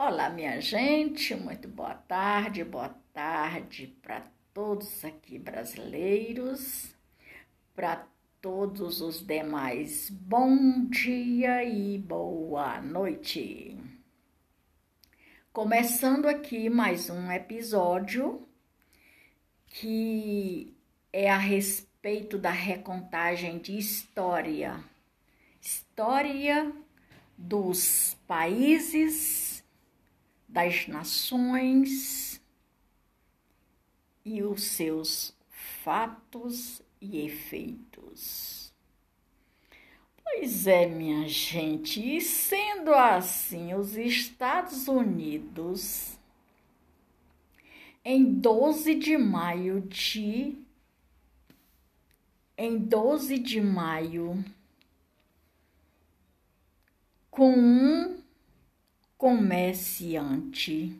Olá, minha gente, muito boa tarde, boa tarde para todos aqui brasileiros, para todos os demais, bom dia e boa noite. Começando aqui mais um episódio que é a respeito da recontagem de história, história dos países, das nações e os seus fatos e efeitos. Pois é, minha gente, e sendo assim, os Estados Unidos, em 12 de maio de. Em 12 de maio com um comerciante.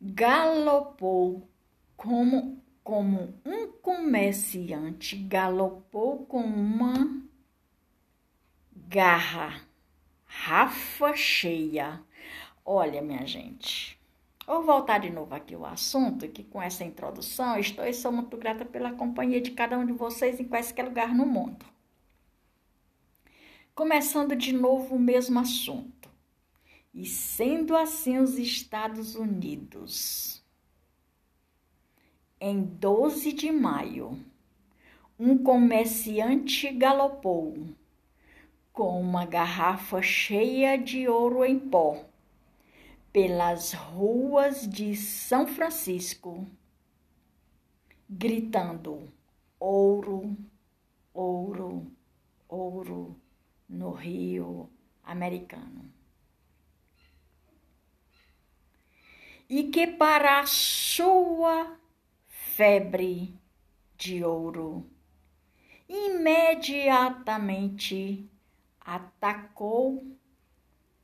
Galopou como, como um comerciante galopou com uma garra, rafa cheia. Olha, minha gente, vou voltar de novo aqui o assunto, que com essa introdução estou e sou muito grata pela companhia de cada um de vocês em qualquer lugar no mundo. Começando de novo o mesmo assunto. E sendo assim os Estados Unidos, em 12 de maio, um comerciante galopou com uma garrafa cheia de ouro em pó pelas ruas de São Francisco, gritando: ouro, ouro, ouro no Rio Americano. E que para a sua febre de ouro, imediatamente atacou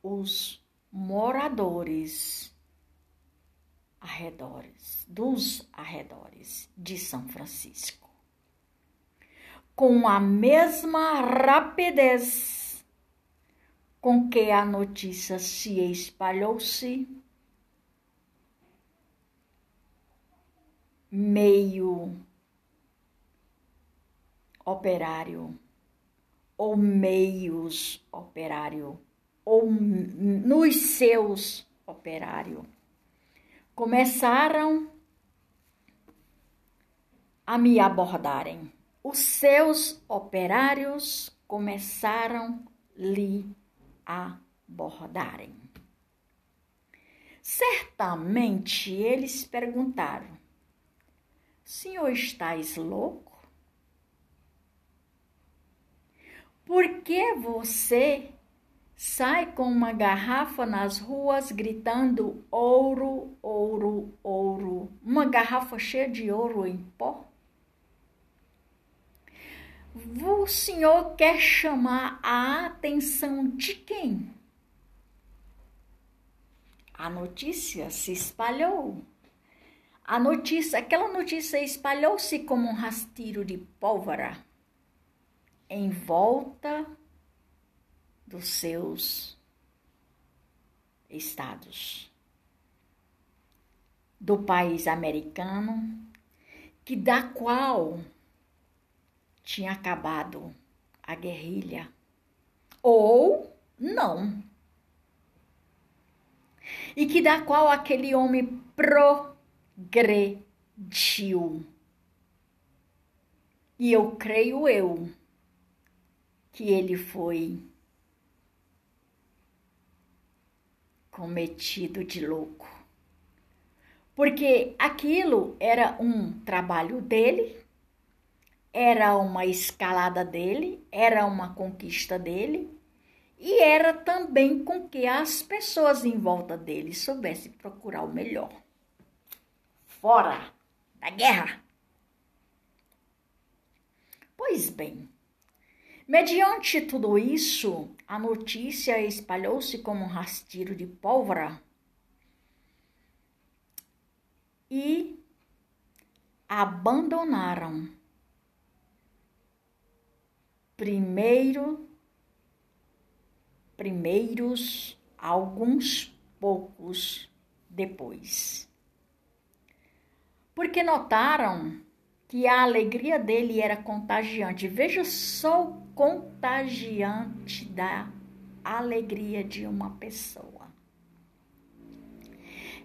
os moradores arredores, dos arredores de São Francisco. Com a mesma rapidez com que a notícia se espalhou-se, meio operário ou meios operário ou nos seus operários começaram a me abordarem os seus operários começaram lhe a bordarem. Certamente eles perguntaram: Senhor, estás louco? Por que você sai com uma garrafa nas ruas gritando ouro, ouro, ouro? Uma garrafa cheia de ouro em pó? o senhor quer chamar a atenção de quem? A notícia se espalhou. A notícia, aquela notícia espalhou-se como um rastilho de pólvora em volta dos seus estados do país americano, que da qual tinha acabado a guerrilha. Ou não. E que da qual aquele homem progrediu. E eu creio eu que ele foi cometido de louco. Porque aquilo era um trabalho dele, era uma escalada dele, era uma conquista dele e era também com que as pessoas em volta dele soubessem procurar o melhor. Fora da guerra. Pois bem, mediante tudo isso, a notícia espalhou-se como um rastilho de pólvora e abandonaram primeiro primeiros alguns poucos depois. Porque notaram que a alegria dele era contagiante. Veja só o contagiante da alegria de uma pessoa.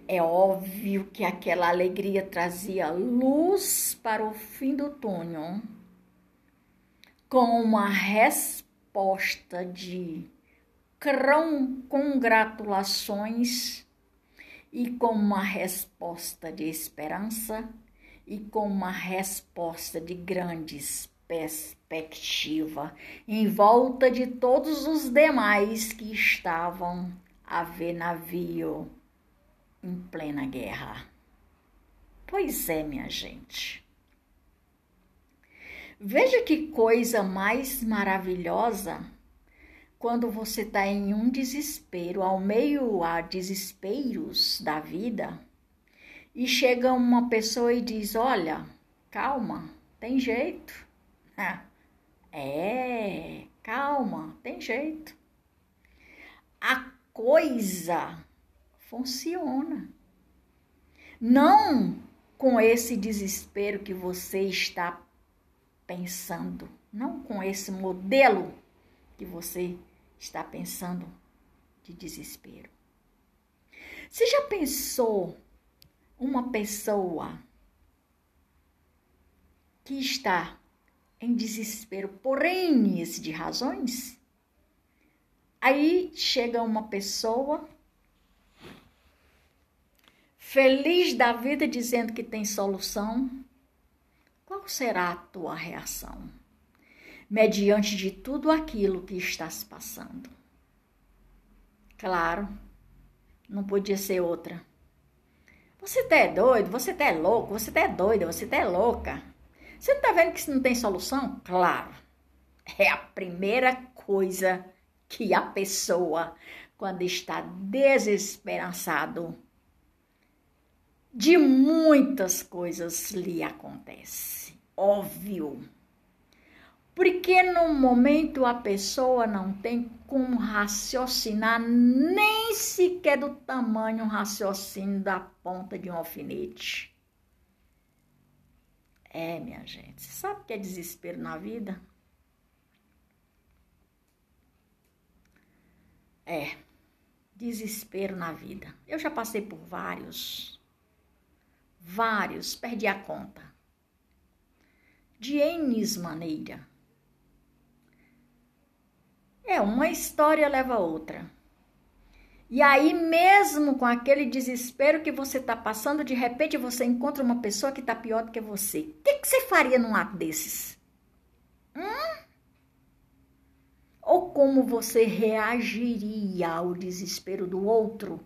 É óbvio que aquela alegria trazia luz para o fim do túnel, com uma resposta de congratulações e com uma resposta de esperança e com uma resposta de grandes perspectiva em volta de todos os demais que estavam a ver navio em plena guerra. Pois é, minha gente. Veja que coisa mais maravilhosa quando você está em um desespero, ao meio a desesperos da vida, e chega uma pessoa e diz: Olha, calma, tem jeito. É, calma, tem jeito. A coisa funciona. Não com esse desespero que você está pensando, não com esse modelo que você está pensando de desespero. Você já pensou uma pessoa que está em desespero por N de razões? Aí chega uma pessoa feliz da vida dizendo que tem solução. Qual será a tua reação? Mediante de tudo aquilo que está se passando. Claro, não podia ser outra. Você tá é doido, você tá é louco, você tá é doida, você tá é louca. Você não tá vendo que isso não tem solução? Claro. É a primeira coisa que a pessoa, quando está desesperançado, de muitas coisas lhe acontece. Óbvio. Porque no momento a pessoa não tem como raciocinar nem sequer do tamanho raciocínio da ponta de um alfinete. É, minha gente, você sabe o que é desespero na vida? É, desespero na vida. Eu já passei por vários, vários, perdi a conta. De N maneira é, uma história leva a outra. E aí, mesmo com aquele desespero que você está passando, de repente você encontra uma pessoa que está pior do que você. O que, que, você faria num ato desses? Hum? Ou como você reagiria ao desespero do outro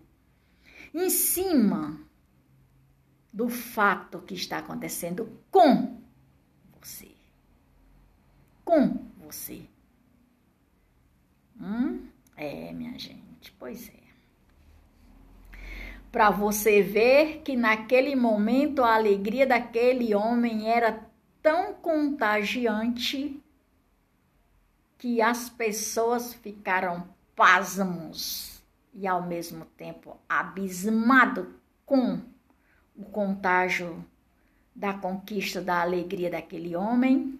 em cima do fato que está acontecendo com você? Com você. Hum? É, minha gente, pois é. Para você ver que naquele momento a alegria daquele homem era tão contagiante que as pessoas ficaram pasmos e ao mesmo tempo abismado com o contágio da conquista da alegria daquele homem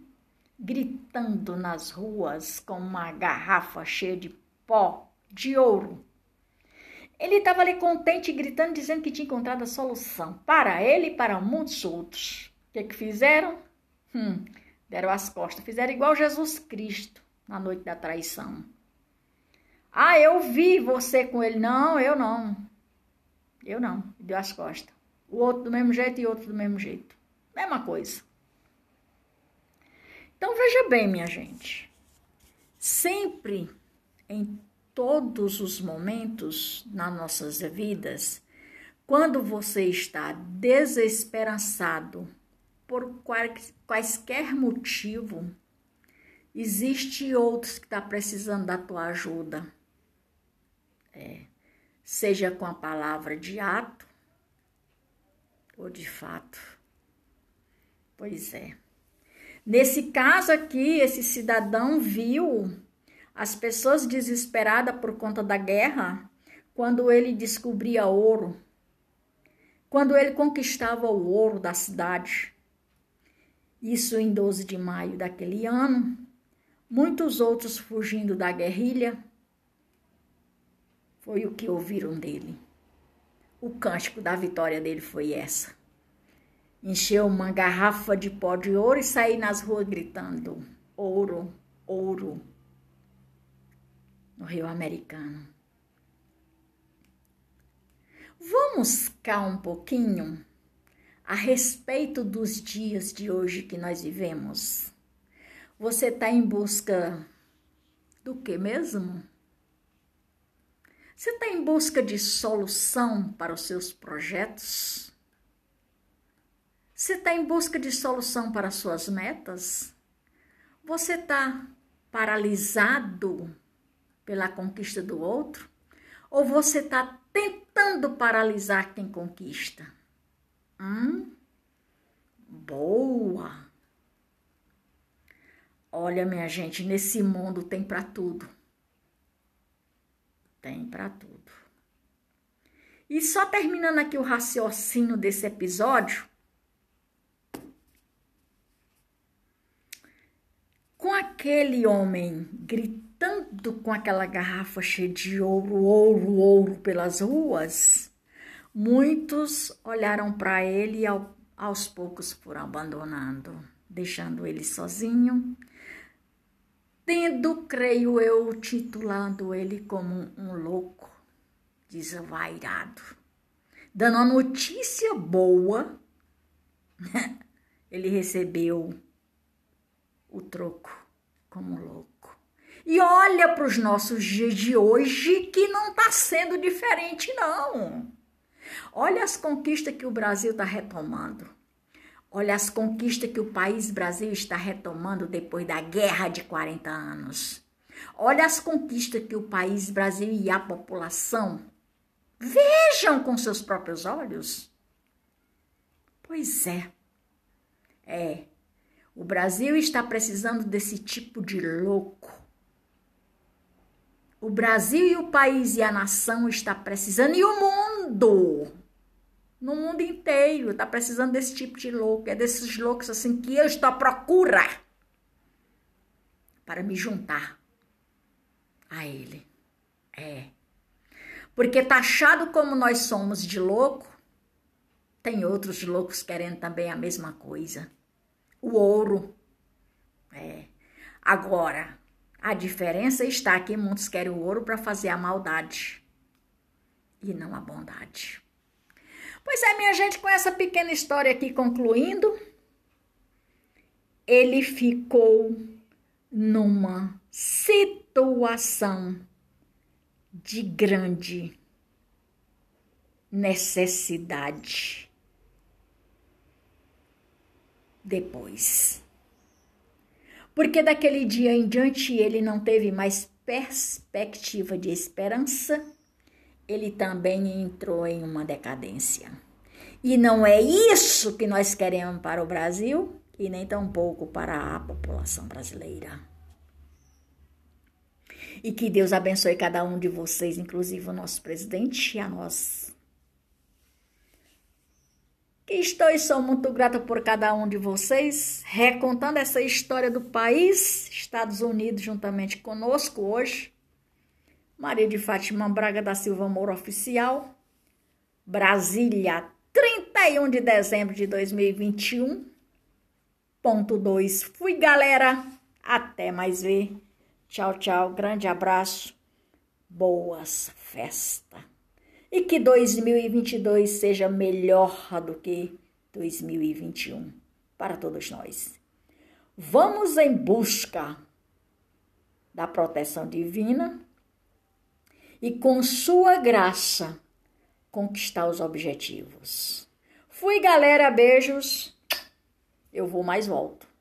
gritando nas ruas com uma garrafa cheia de pó de ouro. Ele estava ali contente, gritando, dizendo que tinha encontrado a solução para ele e para muitos outros. O que, que fizeram? Hum, deram as costas. Fizeram igual Jesus Cristo na noite da traição. Ah, eu vi você com ele. Não, eu não. Eu não. Deu as costas. O outro do mesmo jeito e outro do mesmo jeito. Mesma coisa. Então veja bem, minha gente, sempre em todos os momentos nas nossas vidas, quando você está desesperançado por quaisquer motivo, existe outros que está precisando da tua ajuda. É, seja com a palavra de ato ou de fato. Pois é. Nesse caso aqui, esse cidadão viu as pessoas desesperadas por conta da guerra quando ele descobria ouro, quando ele conquistava o ouro da cidade. Isso em 12 de maio daquele ano, muitos outros fugindo da guerrilha. Foi o que ouviram dele. O cântico da vitória dele foi essa. Encheu uma garrafa de pó de ouro e sair nas ruas gritando: ouro, ouro. No Rio Americano. Vamos cá um pouquinho a respeito dos dias de hoje que nós vivemos. Você está em busca do que mesmo? Você está em busca de solução para os seus projetos? Você está em busca de solução para suas metas? Você está paralisado pela conquista do outro? Ou você está tentando paralisar quem conquista? Hum? Boa! Olha, minha gente, nesse mundo tem para tudo. Tem para tudo. E só terminando aqui o raciocínio desse episódio, com aquele homem gritando com aquela garrafa cheia de ouro, ouro, ouro pelas ruas, muitos olharam para ele e ao, aos poucos foram abandonando, deixando ele sozinho tendo, creio eu, titulado ele como um louco, desvairado. Dando a notícia boa, ele recebeu o troco como louco. E olha para os nossos dias de hoje que não está sendo diferente, não. Olha as conquistas que o Brasil está retomando. Olha as conquistas que o país Brasil está retomando depois da guerra de 40 anos. Olha as conquistas que o país Brasil e a população vejam com seus próprios olhos. Pois é. É. O Brasil está precisando desse tipo de louco. O Brasil e o país e a nação está precisando e o mundo no mundo inteiro. Tá precisando desse tipo de louco. É desses loucos assim que eu estou à procura para me juntar a ele. É. Porque taxado como nós somos de louco, tem outros loucos querendo também a mesma coisa. O ouro. É. Agora, a diferença está que muitos querem o ouro para fazer a maldade e não a bondade. Pois é, minha gente, com essa pequena história aqui concluindo, ele ficou numa situação de grande necessidade. Depois. Porque daquele dia em diante ele não teve mais perspectiva de esperança ele também entrou em uma decadência. E não é isso que nós queremos para o Brasil e nem tampouco para a população brasileira. E que Deus abençoe cada um de vocês, inclusive o nosso presidente e a nós. Estou e sou muito grata por cada um de vocês, recontando essa história do país, Estados Unidos, juntamente conosco hoje Maria de Fátima Braga da Silva Moura Oficial, Brasília, 31 de dezembro de 2021. Ponto 2. Fui, galera. Até mais ver. Tchau, tchau. Grande abraço. Boas festas. E que 2022 seja melhor do que 2021 para todos nós. Vamos em busca da proteção divina e com sua graça conquistar os objetivos. Fui, galera, beijos. Eu vou mais volto.